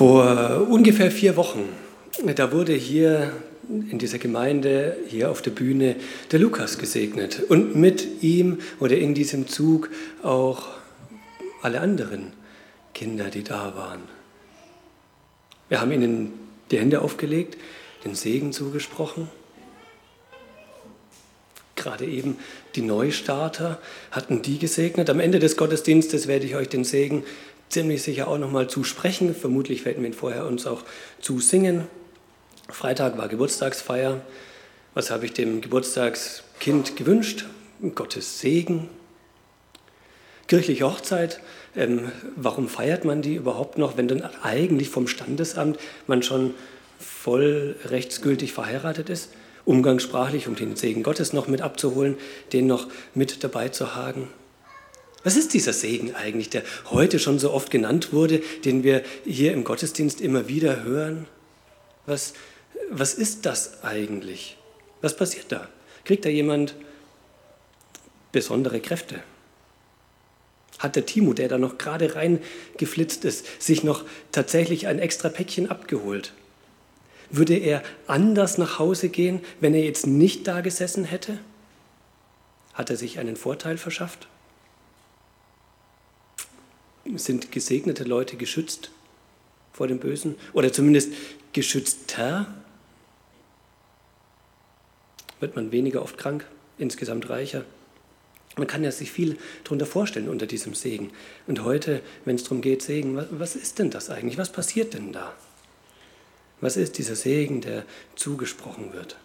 Vor ungefähr vier Wochen, da wurde hier in dieser Gemeinde, hier auf der Bühne, der Lukas gesegnet. Und mit ihm oder in diesem Zug auch alle anderen Kinder, die da waren. Wir haben ihnen die Hände aufgelegt, den Segen zugesprochen. Gerade eben die Neustarter hatten die gesegnet. Am Ende des Gottesdienstes werde ich euch den Segen ziemlich sicher auch nochmal zusprechen. Vermutlich werden wir ihn vorher uns auch zusingen. Freitag war Geburtstagsfeier. Was habe ich dem Geburtstagskind gewünscht? Gottes Segen. Kirchliche Hochzeit. Ähm, warum feiert man die überhaupt noch, wenn dann eigentlich vom Standesamt man schon voll rechtsgültig verheiratet ist? Umgangssprachlich, um den Segen Gottes noch mit abzuholen, den noch mit dabei zu haben. Was ist dieser Segen eigentlich, der heute schon so oft genannt wurde, den wir hier im Gottesdienst immer wieder hören? Was, was ist das eigentlich? Was passiert da? Kriegt da jemand besondere Kräfte? Hat der Timo, der da noch gerade reingeflitzt ist, sich noch tatsächlich ein extra Päckchen abgeholt? Würde er anders nach Hause gehen, wenn er jetzt nicht da gesessen hätte? Hat er sich einen Vorteil verschafft? Sind gesegnete Leute geschützt vor dem Bösen oder zumindest geschützter? Wird man weniger oft krank, insgesamt reicher? Man kann ja sich viel darunter vorstellen unter diesem Segen. Und heute, wenn es darum geht, Segen, was ist denn das eigentlich? Was passiert denn da? Was ist dieser Segen, der zugesprochen wird?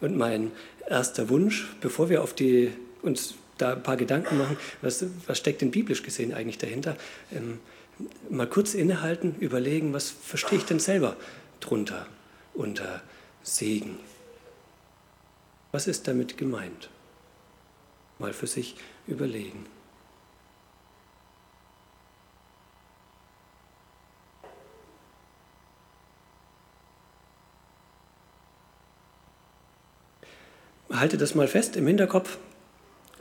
Und mein erster Wunsch, bevor wir auf die, uns da ein paar Gedanken machen, was, was steckt denn biblisch gesehen eigentlich dahinter? Ähm, mal kurz innehalten, überlegen, was verstehe ich denn selber drunter unter Segen? Was ist damit gemeint? Mal für sich überlegen. Halte das mal fest im Hinterkopf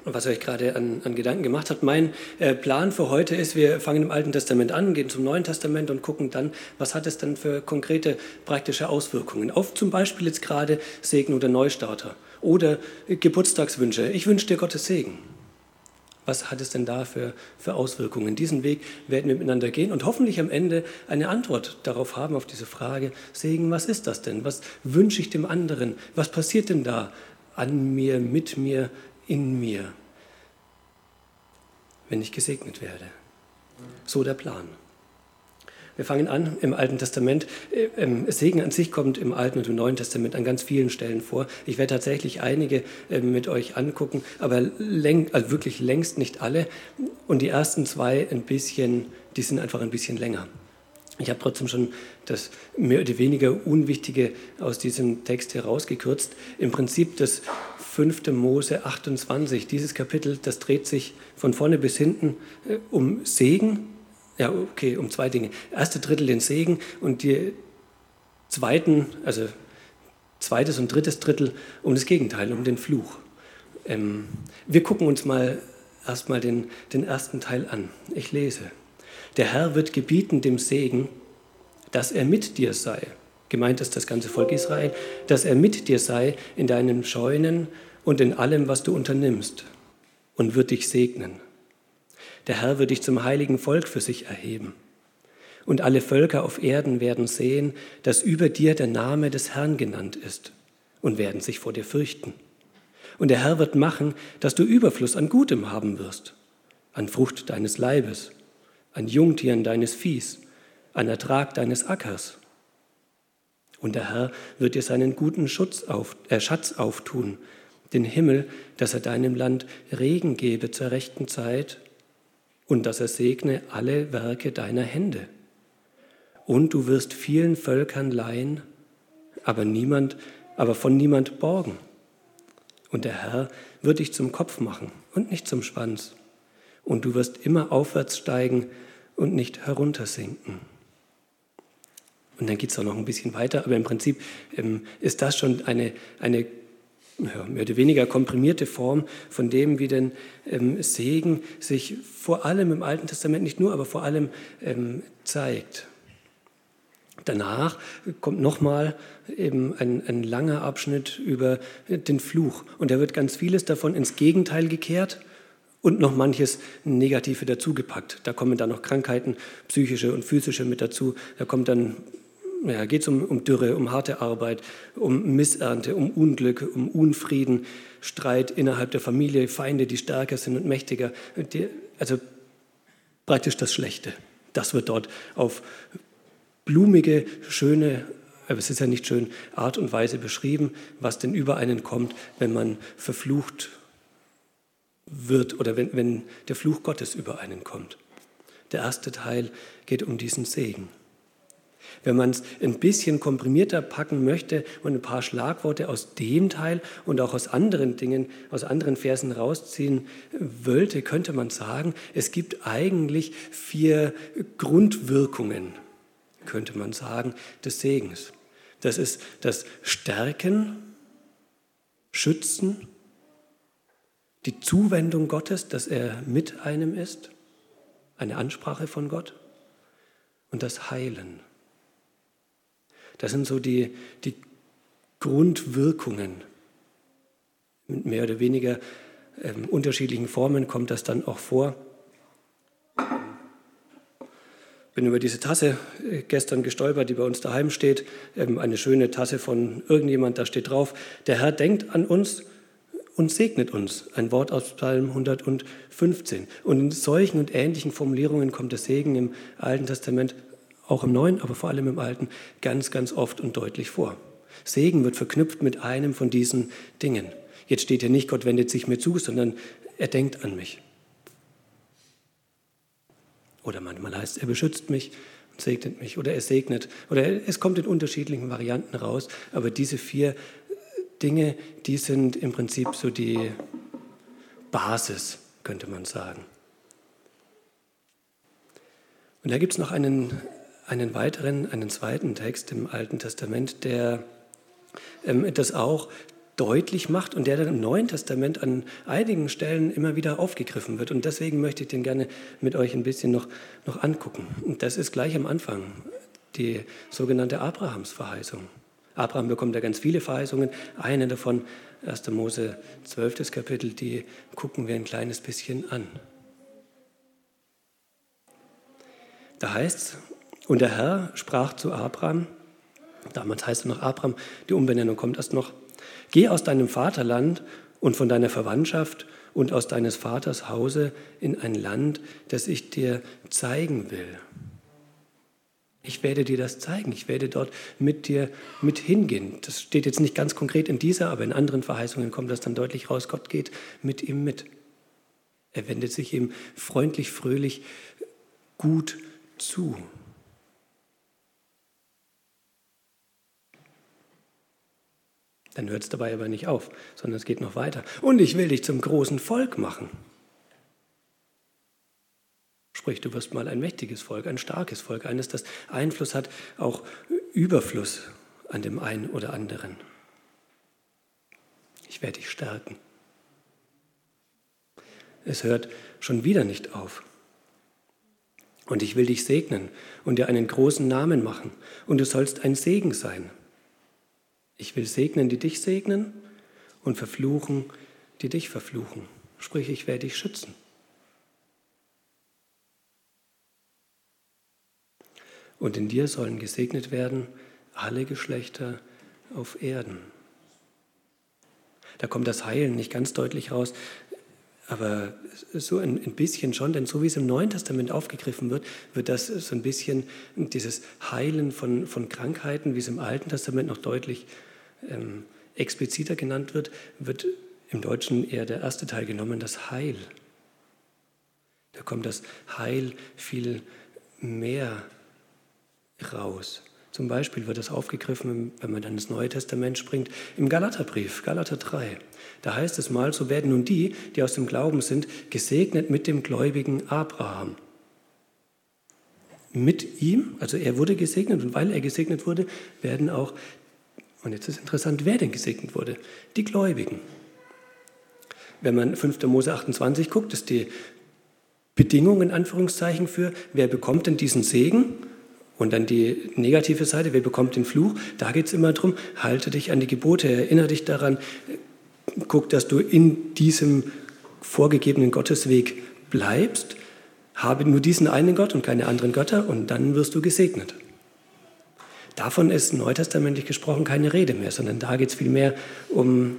was euch gerade an, an, Gedanken gemacht habt. Mein äh, Plan für heute ist, wir fangen im Alten Testament an, gehen zum Neuen Testament und gucken dann, was hat es dann für konkrete praktische Auswirkungen auf zum Beispiel jetzt gerade Segen oder Neustarter oder Geburtstagswünsche. Ich wünsche dir Gottes Segen. Was hat es denn da für, für Auswirkungen? Diesen Weg werden wir miteinander gehen und hoffentlich am Ende eine Antwort darauf haben, auf diese Frage, Segen, was ist das denn? Was wünsche ich dem anderen? Was passiert denn da an mir, mit mir, in mir, wenn ich gesegnet werde. So der Plan. Wir fangen an im Alten Testament. Äh, ähm, Segen an sich kommt im Alten und im Neuen Testament an ganz vielen Stellen vor. Ich werde tatsächlich einige ähm, mit euch angucken, aber läng, also wirklich längst nicht alle. Und die ersten zwei ein bisschen, die sind einfach ein bisschen länger. Ich habe trotzdem schon das mehr oder weniger Unwichtige aus diesem Text herausgekürzt. Im Prinzip das 5. Mose 28, dieses Kapitel, das dreht sich von vorne bis hinten äh, um Segen. Ja, okay, um zwei Dinge. Erste Drittel den Segen und die zweiten, also zweites und drittes Drittel um das Gegenteil, um den Fluch. Ähm, wir gucken uns mal erstmal den, den ersten Teil an. Ich lese. Der Herr wird gebieten dem Segen, dass er mit dir sei gemeint ist das ganze Volk Israel, dass er mit dir sei in deinen Scheunen und in allem, was du unternimmst, und wird dich segnen. Der Herr wird dich zum heiligen Volk für sich erheben. Und alle Völker auf Erden werden sehen, dass über dir der Name des Herrn genannt ist und werden sich vor dir fürchten. Und der Herr wird machen, dass du Überfluss an Gutem haben wirst, an Frucht deines Leibes, an Jungtieren deines Viehs, an Ertrag deines Ackers und der Herr wird dir seinen guten auf, äh, Schatz auftun, den Himmel, dass er deinem Land Regen gebe zur rechten Zeit und dass er segne alle Werke deiner Hände. Und du wirst vielen Völkern leihen, aber niemand, aber von niemand borgen. Und der Herr wird dich zum Kopf machen und nicht zum Schwanz. Und du wirst immer aufwärts steigen und nicht heruntersinken. Und dann geht es auch noch ein bisschen weiter, aber im Prinzip ähm, ist das schon eine, eine ja, mehr oder weniger komprimierte Form von dem, wie denn ähm, Segen sich vor allem im Alten Testament, nicht nur, aber vor allem ähm, zeigt. Danach kommt nochmal eben ein, ein langer Abschnitt über den Fluch. Und da wird ganz vieles davon ins Gegenteil gekehrt und noch manches Negative dazugepackt. Da kommen dann noch Krankheiten, psychische und physische mit dazu. Da kommt dann, ja, geht es um, um Dürre, um harte Arbeit, um Missernte, um Unglück, um Unfrieden, Streit innerhalb der Familie, Feinde, die stärker sind und mächtiger. Die, also praktisch das Schlechte. Das wird dort auf blumige, schöne, aber es ist ja nicht schön, Art und Weise beschrieben, was denn über einen kommt, wenn man verflucht wird oder wenn, wenn der Fluch Gottes über einen kommt. Der erste Teil geht um diesen Segen. Wenn man es ein bisschen komprimierter packen möchte und ein paar Schlagworte aus dem Teil und auch aus anderen Dingen, aus anderen Versen rausziehen wollte, könnte man sagen, es gibt eigentlich vier Grundwirkungen könnte man sagen, des Segens. Das ist das Stärken, Schützen, die Zuwendung Gottes, dass er mit einem ist, eine Ansprache von Gott und das Heilen. Das sind so die, die Grundwirkungen. Mit mehr oder weniger ähm, unterschiedlichen Formen kommt das dann auch vor bin über diese Tasse äh, gestern gestolpert, die bei uns daheim steht. Ähm, eine schöne Tasse von irgendjemand, da steht drauf, der Herr denkt an uns und segnet uns. Ein Wort aus Psalm 115. Und in solchen und ähnlichen Formulierungen kommt der Segen im Alten Testament, auch im Neuen, aber vor allem im Alten, ganz, ganz oft und deutlich vor. Segen wird verknüpft mit einem von diesen Dingen. Jetzt steht hier nicht, Gott wendet sich mir zu, sondern er denkt an mich. Oder manchmal heißt es, er beschützt mich und segnet mich. Oder er segnet. Oder es kommt in unterschiedlichen Varianten raus. Aber diese vier Dinge, die sind im Prinzip so die Basis, könnte man sagen. Und da gibt es noch einen, einen weiteren, einen zweiten Text im Alten Testament, der ähm, das auch deutlich macht und der dann im Neuen Testament an einigen Stellen immer wieder aufgegriffen wird. Und deswegen möchte ich den gerne mit euch ein bisschen noch, noch angucken. Und das ist gleich am Anfang, die sogenannte Abrahamsverheißung. Abraham bekommt da ganz viele Verheißungen. Eine davon, 1. Mose 12. Kapitel, die gucken wir ein kleines bisschen an. Da heißt es, und der Herr sprach zu Abraham, damals heißt er noch Abraham, die Umbenennung kommt erst noch, Geh aus deinem Vaterland und von deiner Verwandtschaft und aus deines Vaters Hause in ein Land, das ich dir zeigen will. Ich werde dir das zeigen. Ich werde dort mit dir mit hingehen. Das steht jetzt nicht ganz konkret in dieser, aber in anderen Verheißungen kommt das dann deutlich raus. Gott geht mit ihm mit. Er wendet sich ihm freundlich, fröhlich, gut zu. Dann hört es dabei aber nicht auf, sondern es geht noch weiter. Und ich will dich zum großen Volk machen. Sprich, du wirst mal ein mächtiges Volk, ein starkes Volk, eines, das Einfluss hat, auch Überfluss an dem einen oder anderen. Ich werde dich stärken. Es hört schon wieder nicht auf. Und ich will dich segnen und dir einen großen Namen machen. Und du sollst ein Segen sein. Ich will segnen, die dich segnen und verfluchen, die dich verfluchen. Sprich, ich werde dich schützen. Und in dir sollen gesegnet werden alle Geschlechter auf Erden. Da kommt das Heilen nicht ganz deutlich raus, aber so ein, bisschen schon, denn so wie es im Neuen Testament aufgegriffen wird, wird das so ein bisschen dieses Heilen von, von Krankheiten, wie es im Alten Testament noch deutlich ähm, expliziter genannt wird, wird im Deutschen eher der erste Teil genommen, das Heil. Da kommt das Heil viel mehr raus. Zum Beispiel wird das aufgegriffen, wenn man dann ins Neue Testament springt, im Galaterbrief, Galater 3. Da heißt es mal, so werden nun die, die aus dem Glauben sind, gesegnet mit dem gläubigen Abraham. Mit ihm, also er wurde gesegnet und weil er gesegnet wurde, werden auch und jetzt ist interessant, wer denn gesegnet wurde? Die Gläubigen. Wenn man 5. Mose 28 guckt, ist die Bedingung in Anführungszeichen für, wer bekommt denn diesen Segen? Und dann die negative Seite, wer bekommt den Fluch? Da geht es immer darum, halte dich an die Gebote, erinnere dich daran, guck, dass du in diesem vorgegebenen Gottesweg bleibst, habe nur diesen einen Gott und keine anderen Götter und dann wirst du gesegnet. Davon ist neutestamentlich gesprochen keine Rede mehr, sondern da geht es vielmehr um,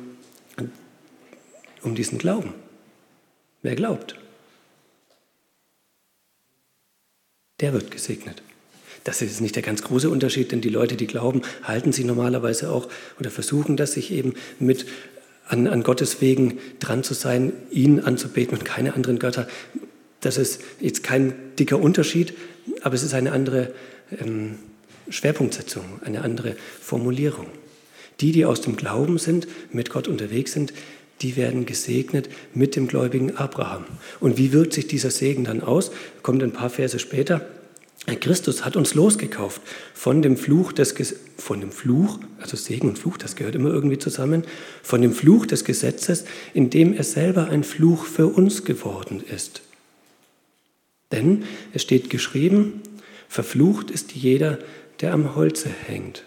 um diesen Glauben. Wer glaubt, der wird gesegnet. Das ist nicht der ganz große Unterschied, denn die Leute, die glauben, halten sich normalerweise auch oder versuchen das, sich eben mit an, an Gottes Wegen dran zu sein, ihn anzubeten und keine anderen Götter. Das ist jetzt kein dicker Unterschied, aber es ist eine andere ähm, Schwerpunktsetzung, eine andere Formulierung. Die, die aus dem Glauben sind, mit Gott unterwegs sind, die werden gesegnet mit dem gläubigen Abraham. Und wie wirkt sich dieser Segen dann aus? Kommt ein paar Verse später. Christus hat uns losgekauft von dem Fluch des von dem Fluch, also Segen und Fluch, das gehört immer irgendwie zusammen, von dem Fluch des Gesetzes, in dem er selber ein Fluch für uns geworden ist. Denn es steht geschrieben, verflucht ist jeder, der am Holze hängt,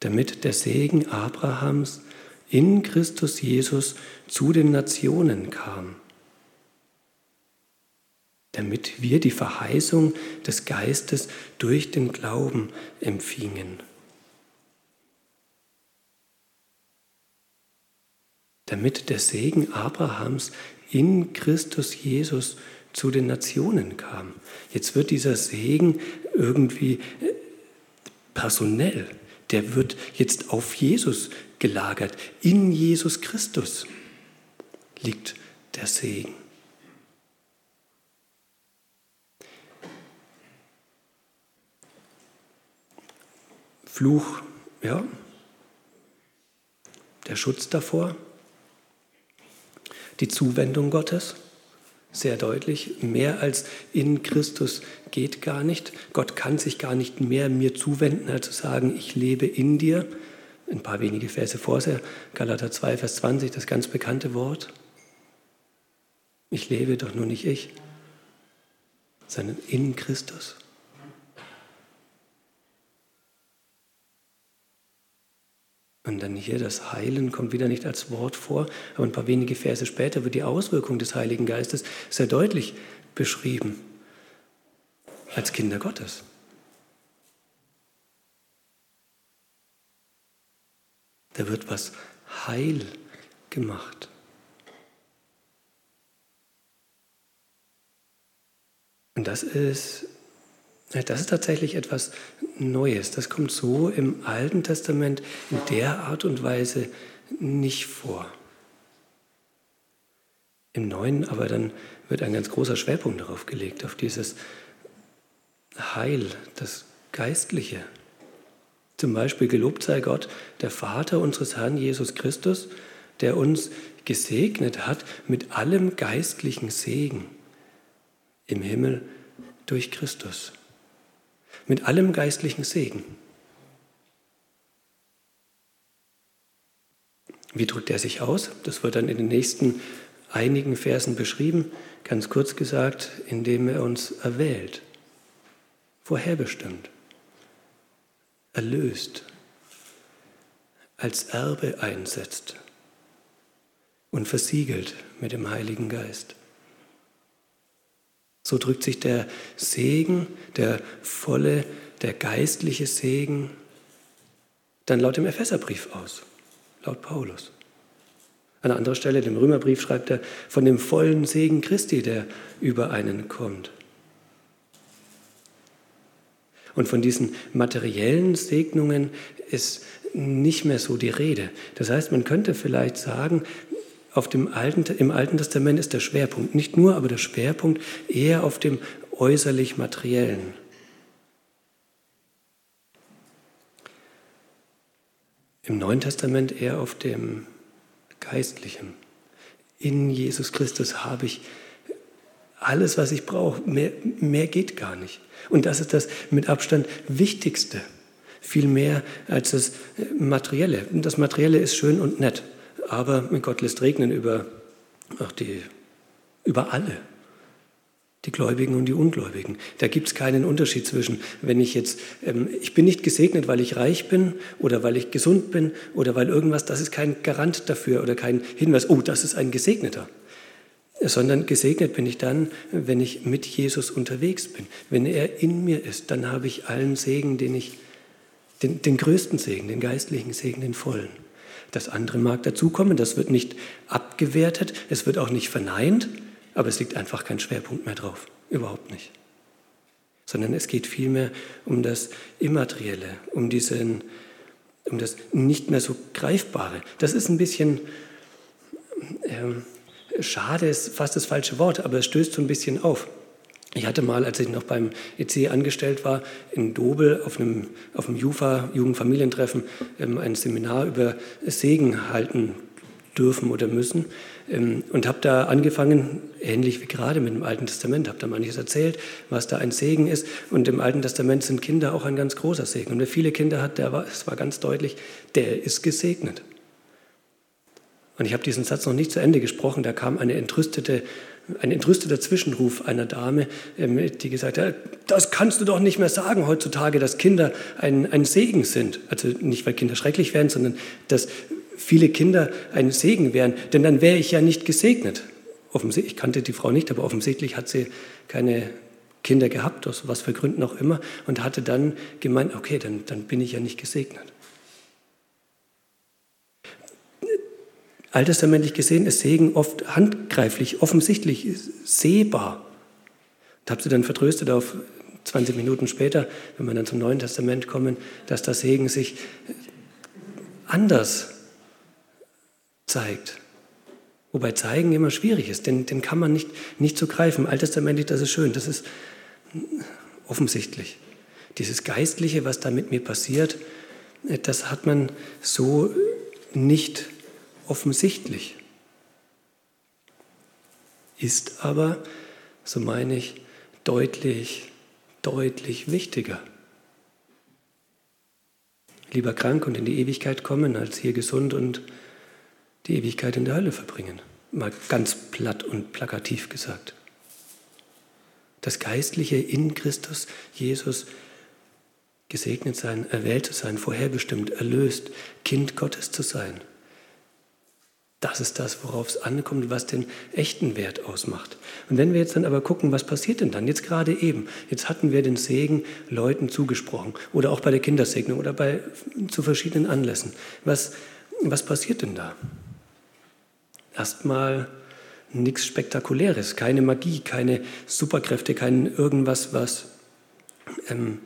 damit der Segen Abrahams in Christus Jesus zu den Nationen kam damit wir die Verheißung des Geistes durch den Glauben empfingen. Damit der Segen Abrahams in Christus Jesus zu den Nationen kam. Jetzt wird dieser Segen irgendwie äh, personell, der wird jetzt auf Jesus gelagert. In Jesus Christus liegt der Segen. Fluch, ja, der Schutz davor, die Zuwendung Gottes, sehr deutlich, mehr als in Christus geht gar nicht. Gott kann sich gar nicht mehr mir zuwenden, als zu sagen, ich lebe in dir. Ein paar wenige Verse vorher, Galater 2, Vers 20, das ganz bekannte Wort. Ich lebe doch nur nicht ich, sondern in Christus. Und dann hier das Heilen kommt wieder nicht als Wort vor, aber ein paar wenige Verse später wird die Auswirkung des Heiligen Geistes sehr deutlich beschrieben als Kinder Gottes. Da wird was heil gemacht. Und das ist das ist tatsächlich etwas Neues. Das kommt so im Alten Testament in der Art und Weise nicht vor. Im Neuen aber dann wird ein ganz großer Schwerpunkt darauf gelegt, auf dieses Heil, das Geistliche. Zum Beispiel gelobt sei Gott, der Vater unseres Herrn Jesus Christus, der uns gesegnet hat mit allem geistlichen Segen im Himmel durch Christus mit allem geistlichen Segen. Wie drückt er sich aus? Das wird dann in den nächsten einigen Versen beschrieben, ganz kurz gesagt, indem er uns erwählt, vorherbestimmt, erlöst, als Erbe einsetzt und versiegelt mit dem Heiligen Geist. So drückt sich der Segen, der volle, der geistliche Segen dann laut dem Epheserbrief aus, laut Paulus. An einer anderen Stelle, dem Römerbrief, schreibt er von dem vollen Segen Christi, der über einen kommt. Und von diesen materiellen Segnungen ist nicht mehr so die Rede. Das heißt, man könnte vielleicht sagen, auf dem Alten, im Alten Testament ist der Schwerpunkt, nicht nur, aber der Schwerpunkt eher auf dem äußerlich Materiellen. Im Neuen Testament eher auf dem Geistlichen. In Jesus Christus habe ich alles, was ich brauche. Mehr, mehr geht gar nicht. Und das ist das mit Abstand Wichtigste. Viel mehr als das Materielle. Das Materielle ist schön und nett aber Gott lässt regnen über, ach die, über alle. die Gläubigen und die Ungläubigen. Da gibt es keinen Unterschied zwischen, wenn ich jetzt, ähm, ich bin nicht gesegnet, weil ich reich bin oder weil ich gesund bin oder weil irgendwas, das ist kein Garant dafür oder kein Hinweis, oh, das ist ein Gesegneter. Sondern gesegnet bin ich dann, wenn ich mit Jesus unterwegs bin. Wenn er in mir ist, dann habe ich allen Segen, den ich, den, den größten Segen, den geistlichen Segen, den vollen. Das andere mag dazukommen, das wird nicht abgewertet, es wird auch nicht verneint, aber es liegt einfach kein Schwerpunkt mehr drauf. Überhaupt nicht. Sondern es geht vielmehr um das Immaterielle, um, diesen, um das nicht mehr so Greifbare. Das ist ein bisschen äh, schade, ist fast das falsche Wort, aber es stößt so ein bisschen auf. Ich hatte mal, als ich noch beim EC angestellt war, in Dobel auf einem, auf einem JUFA, Jugendfamilientreffen, ähm, ein Seminar über Segen halten dürfen oder müssen. Ähm, und habe da angefangen, ähnlich wie gerade mit dem Alten Testament, habe da manches erzählt, was da ein Segen ist. Und im Alten Testament sind Kinder auch ein ganz großer Segen. Und wer viele Kinder hat, der war, es war ganz deutlich, der ist gesegnet. Und ich habe diesen Satz noch nicht zu Ende gesprochen. Da kam eine entrüstete, ein entrüsteter Zwischenruf einer Dame, ähm, die gesagt hat, das kannst du doch nicht mehr sagen heutzutage, dass Kinder ein, ein Segen sind. Also nicht, weil Kinder schrecklich wären, sondern dass viele Kinder ein Segen wären, denn dann wäre ich ja nicht gesegnet. Ich kannte die Frau nicht, aber offensichtlich hat sie keine Kinder gehabt, aus was für Gründen auch immer, und hatte dann gemeint, okay, dann, dann bin ich ja nicht gesegnet. Alttestamentlich gesehen ist Segen oft handgreiflich, offensichtlich sehbar. Da habe sie dann vertröstet auf 20 Minuten später, wenn wir dann zum Neuen Testament kommen, dass das Segen sich anders zeigt. Wobei zeigen immer schwierig ist, denn den kann man nicht, nicht so greifen. Alttestamentlich, das ist schön, das ist offensichtlich. Dieses Geistliche, was da mit mir passiert, das hat man so nicht offensichtlich. Ist aber, so meine ich, deutlich, deutlich wichtiger. Lieber krank und in die Ewigkeit kommen, als hier gesund und die Ewigkeit in der Hölle verbringen. Mal ganz platt und plakativ gesagt. Das Geistliche in Christus, Jesus, gesegnet sein, erwählt zu sein, vorherbestimmt, erlöst, Kind Gottes zu sein. Das ist das, worauf es ankommt, was den echten Wert ausmacht. Und wenn wir jetzt dann aber gucken, was passiert denn dann? Jetzt gerade eben, jetzt hatten wir den Segen Leuten zugesprochen oder auch bei der Kindersegnung oder bei, zu verschiedenen Anlässen. Was, was passiert denn da? erstmal nichts Spektakuläres, keine Magie, keine Superkräfte, kein irgendwas, was ähm,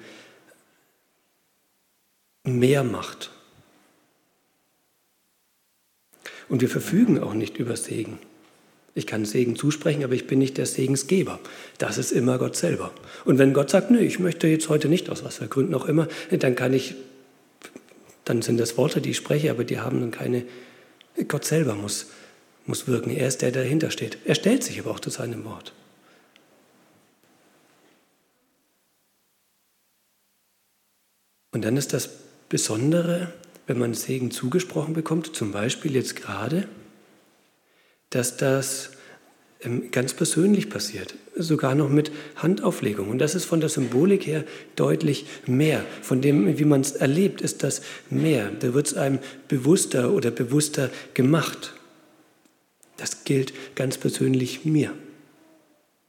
mehr macht. Und wir verfügen auch nicht über Segen. Ich kann Segen zusprechen, aber ich bin nicht der Segensgeber. Das ist immer Gott selber. Und wenn Gott sagt, nö, ich möchte jetzt heute nicht, aus was für Gründen auch immer, dann kann ich, dann sind das Worte, die ich spreche, aber die haben dann keine, Gott selber muss muss wirken. Er ist der, der dahinter steht. Er stellt sich aber auch zu seinem Wort. Und dann ist das Besondere, wenn man Segen zugesprochen bekommt, zum Beispiel jetzt gerade, dass das ähm, ganz persönlich passiert, sogar noch mit Handauflegung. Und das ist von der Symbolik her deutlich mehr. Von dem, wie man es erlebt, ist das mehr. Da wird es einem bewusster oder bewusster gemacht. Das gilt ganz persönlich mir.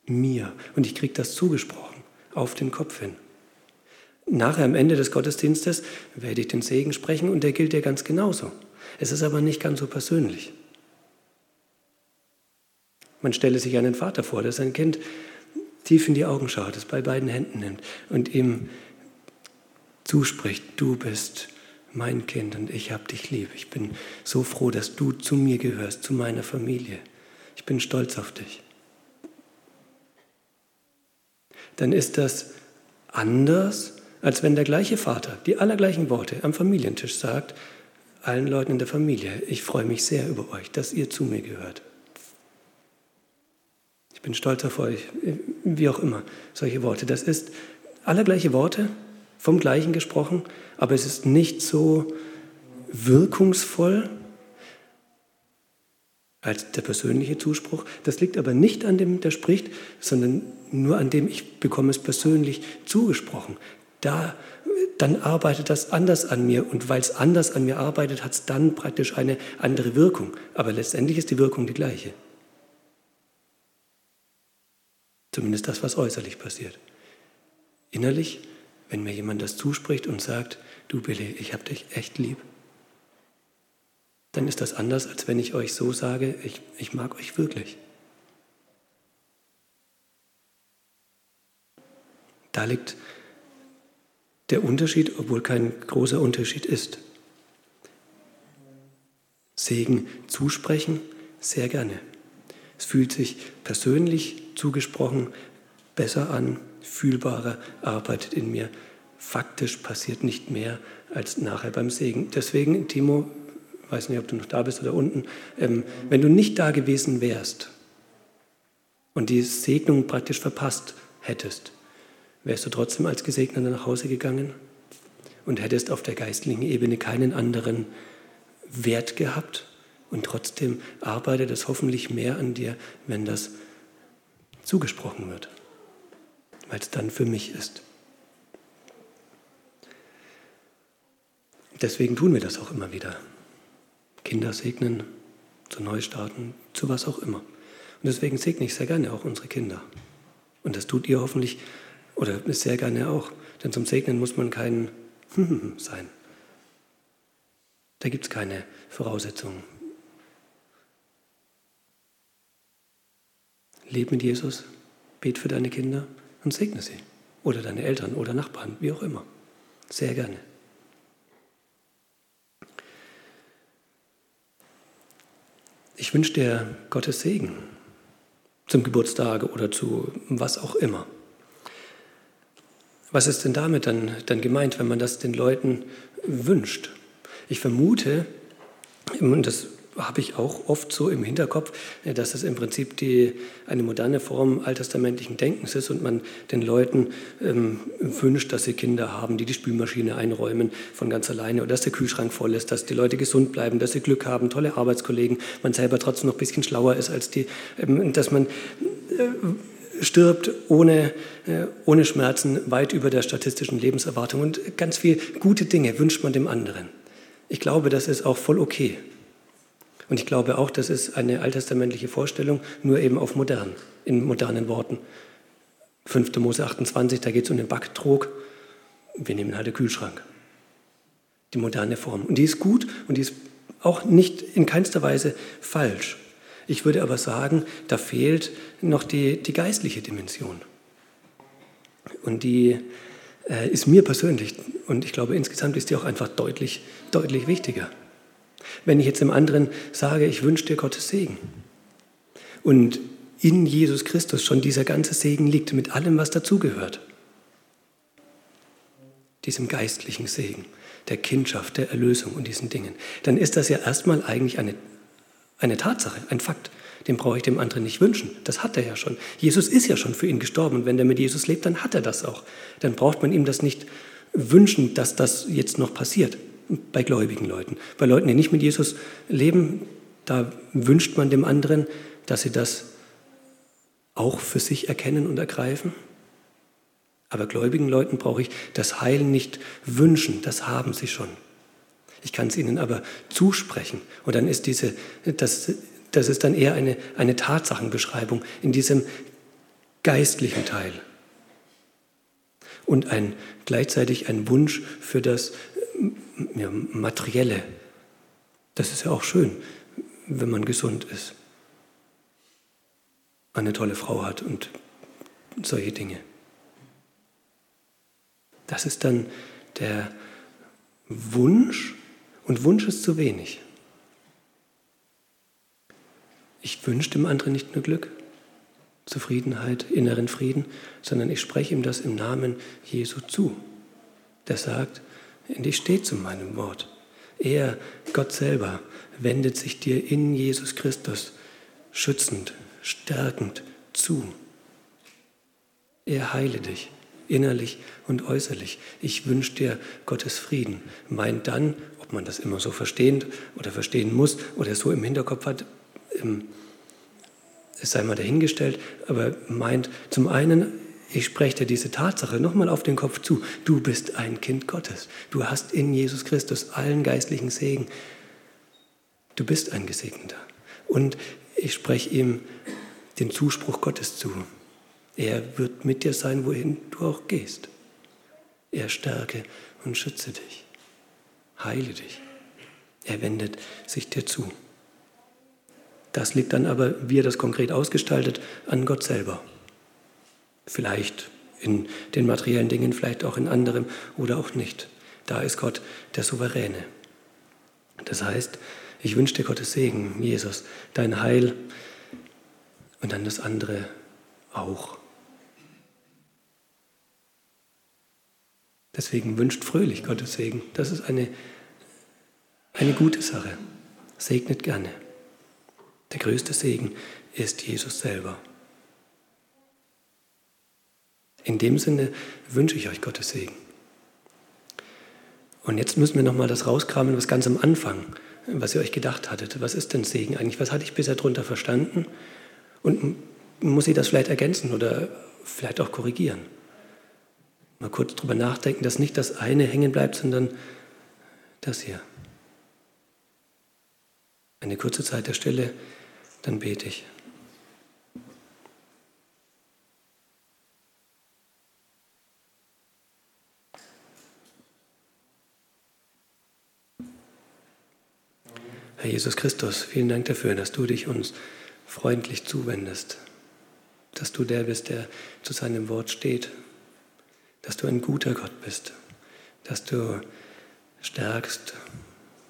Mir. Und ich kriege das zugesprochen, auf den Kopf hin. Nachher am Ende des Gottesdienstes werde ich den Segen sprechen und der gilt dir ganz genauso. Es ist aber nicht ganz so persönlich. Man stelle sich einen Vater vor, der sein Kind tief in die Augen schaut, es bei beiden Händen nimmt und ihm zuspricht, du bist mein Kind und ich habe dich lieb. Ich bin so froh, dass du zu mir gehörst, zu meiner Familie. Ich bin stolz auf dich. Dann ist das anders, als wenn der gleiche Vater die allergleichen Worte am Familientisch sagt, allen Leuten in der Familie, ich freue mich sehr über euch, dass ihr zu mir gehört. Ich bin stolz auf euch, wie auch immer, solche Worte. Das ist allergleiche Worte, vom Gleichen gesprochen, aber es ist nicht so wirkungsvoll, als der persönliche Zuspruch. Das liegt aber nicht an dem, der spricht, sondern nur an dem, ich bekomme es persönlich zugesprochen. Da, dann arbeitet das anders an mir und weil es anders an mir arbeitet, hat es dann praktisch eine andere Wirkung. Aber letztendlich ist die Wirkung die gleiche. Zumindest das, was äußerlich passiert. Innerlich, wenn mir jemand das zuspricht und sagt, du Billy, ich habe dich echt lieb, dann ist das anders, als wenn ich euch so sage, ich, ich mag euch wirklich. Da liegt der Unterschied, obwohl kein großer Unterschied ist. Segen zusprechen, sehr gerne. Es fühlt sich persönlich zugesprochen besser an, fühlbarer, arbeitet in mir. Faktisch passiert nicht mehr als nachher beim Segen. Deswegen, Timo, weiß nicht, ob du noch da bist oder unten, ähm, wenn du nicht da gewesen wärst und die Segnung praktisch verpasst hättest, wärst du trotzdem als Gesegneter nach Hause gegangen und hättest auf der geistlichen Ebene keinen anderen Wert gehabt und trotzdem arbeitet es hoffentlich mehr an dir, wenn das zugesprochen wird, weil es dann für mich ist. Deswegen tun wir das auch immer wieder. Kinder segnen, zu Neustarten, zu was auch immer. Und deswegen segne ich sehr gerne auch unsere Kinder. Und das tut ihr hoffentlich oder sehr gerne auch. Denn zum Segnen muss man kein sein. Da gibt es keine Voraussetzungen. Leb mit Jesus, bet für deine Kinder und segne sie. Oder deine Eltern oder Nachbarn, wie auch immer. Sehr gerne. Ich wünsche dir Gottes Segen zum Geburtstag oder zu was auch immer. Was ist denn damit dann, dann gemeint, wenn man das den Leuten wünscht? Ich vermute, und das habe ich auch oft so im Hinterkopf, äh, dass es im Prinzip die, eine moderne Form alttestamentlichen Denkens ist und man den Leuten ähm, wünscht, dass sie Kinder haben, die die Spülmaschine einräumen von ganz alleine oder dass der Kühlschrank voll ist, dass die Leute gesund bleiben, dass sie Glück haben, tolle Arbeitskollegen, man selber trotzdem noch ein bisschen schlauer ist als die, ähm, dass man äh, stirbt ohne, äh, ohne Schmerzen, weit über der statistischen Lebenserwartung und ganz viele gute Dinge wünscht man dem anderen. Ich glaube, das ist auch voll okay. Und ich glaube auch, das ist eine alttestamentliche Vorstellung, nur eben auf modern, in modernen Worten. 5. Mose 28, da geht es um den Backtrog. Wir nehmen halt den Kühlschrank. Die moderne Form. Und die ist gut und die ist auch nicht in keinster Weise falsch. Ich würde aber sagen, da fehlt noch die, die geistliche Dimension. Und die äh, ist mir persönlich, und ich glaube insgesamt ist die auch einfach deutlich, deutlich wichtiger. Wenn ich jetzt dem anderen sage, ich wünsche dir Gottes Segen und in Jesus Christus schon dieser ganze Segen liegt mit allem, was dazugehört, diesem geistlichen Segen, der Kindschaft, der Erlösung und diesen Dingen, dann ist das ja erstmal eigentlich eine, eine Tatsache, ein Fakt. Den brauche ich dem anderen nicht wünschen. Das hat er ja schon. Jesus ist ja schon für ihn gestorben und wenn er mit Jesus lebt, dann hat er das auch. Dann braucht man ihm das nicht wünschen, dass das jetzt noch passiert bei gläubigen Leuten. Bei Leuten, die nicht mit Jesus leben, da wünscht man dem anderen, dass sie das auch für sich erkennen und ergreifen. Aber gläubigen Leuten brauche ich das Heil nicht wünschen, das haben sie schon. Ich kann es ihnen aber zusprechen. Und dann ist diese, das, das ist dann eher eine, eine Tatsachenbeschreibung in diesem geistlichen Teil. Und ein, gleichzeitig ein Wunsch für das ja, materielle. Das ist ja auch schön, wenn man gesund ist, eine tolle Frau hat und solche Dinge. Das ist dann der Wunsch und Wunsch ist zu wenig. Ich wünsche dem anderen nicht nur Glück, Zufriedenheit, inneren Frieden, sondern ich spreche ihm das im Namen Jesu zu. Der sagt, ich stehe zu meinem Wort. Er, Gott selber, wendet sich dir in Jesus Christus schützend, stärkend zu. Er heile dich innerlich und äußerlich. Ich wünsche dir Gottes Frieden. Meint dann, ob man das immer so verstehen oder verstehen muss oder so im Hinterkopf hat, ähm, es sei mal dahingestellt, aber meint zum einen, ich spreche dir diese Tatsache nochmal auf den Kopf zu. Du bist ein Kind Gottes. Du hast in Jesus Christus allen geistlichen Segen. Du bist ein Gesegneter. Und ich spreche ihm den Zuspruch Gottes zu. Er wird mit dir sein, wohin du auch gehst. Er stärke und schütze dich, heile dich. Er wendet sich dir zu. Das liegt dann aber, wie er das konkret ausgestaltet, an Gott selber. Vielleicht in den materiellen Dingen, vielleicht auch in anderem oder auch nicht. Da ist Gott der Souveräne. Das heißt, ich wünsche dir Gottes Segen, Jesus, dein Heil und dann das andere auch. Deswegen wünscht fröhlich Gottes Segen. Das ist eine, eine gute Sache. Segnet gerne. Der größte Segen ist Jesus selber. In dem Sinne wünsche ich euch Gottes Segen. Und jetzt müssen wir nochmal das rauskramen, was ganz am Anfang, was ihr euch gedacht hattet. Was ist denn Segen eigentlich? Was hatte ich bisher darunter verstanden? Und muss ich das vielleicht ergänzen oder vielleicht auch korrigieren? Mal kurz drüber nachdenken, dass nicht das eine hängen bleibt, sondern das hier. Eine kurze Zeit der Stille, dann bete ich. Herr Jesus Christus, vielen Dank dafür, dass du dich uns freundlich zuwendest, dass du der bist, der zu seinem Wort steht, dass du ein guter Gott bist, dass du stärkst,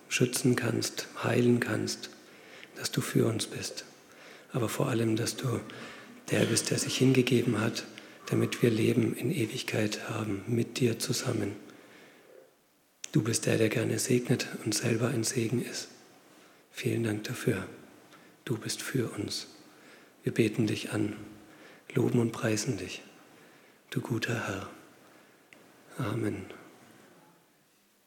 schützen kannst, heilen kannst, dass du für uns bist, aber vor allem, dass du der bist, der sich hingegeben hat, damit wir Leben in Ewigkeit haben, mit dir zusammen. Du bist der, der gerne segnet und selber ein Segen ist. Vielen Dank dafür. Du bist für uns. Wir beten dich an, loben und preisen dich, du guter Herr. Amen.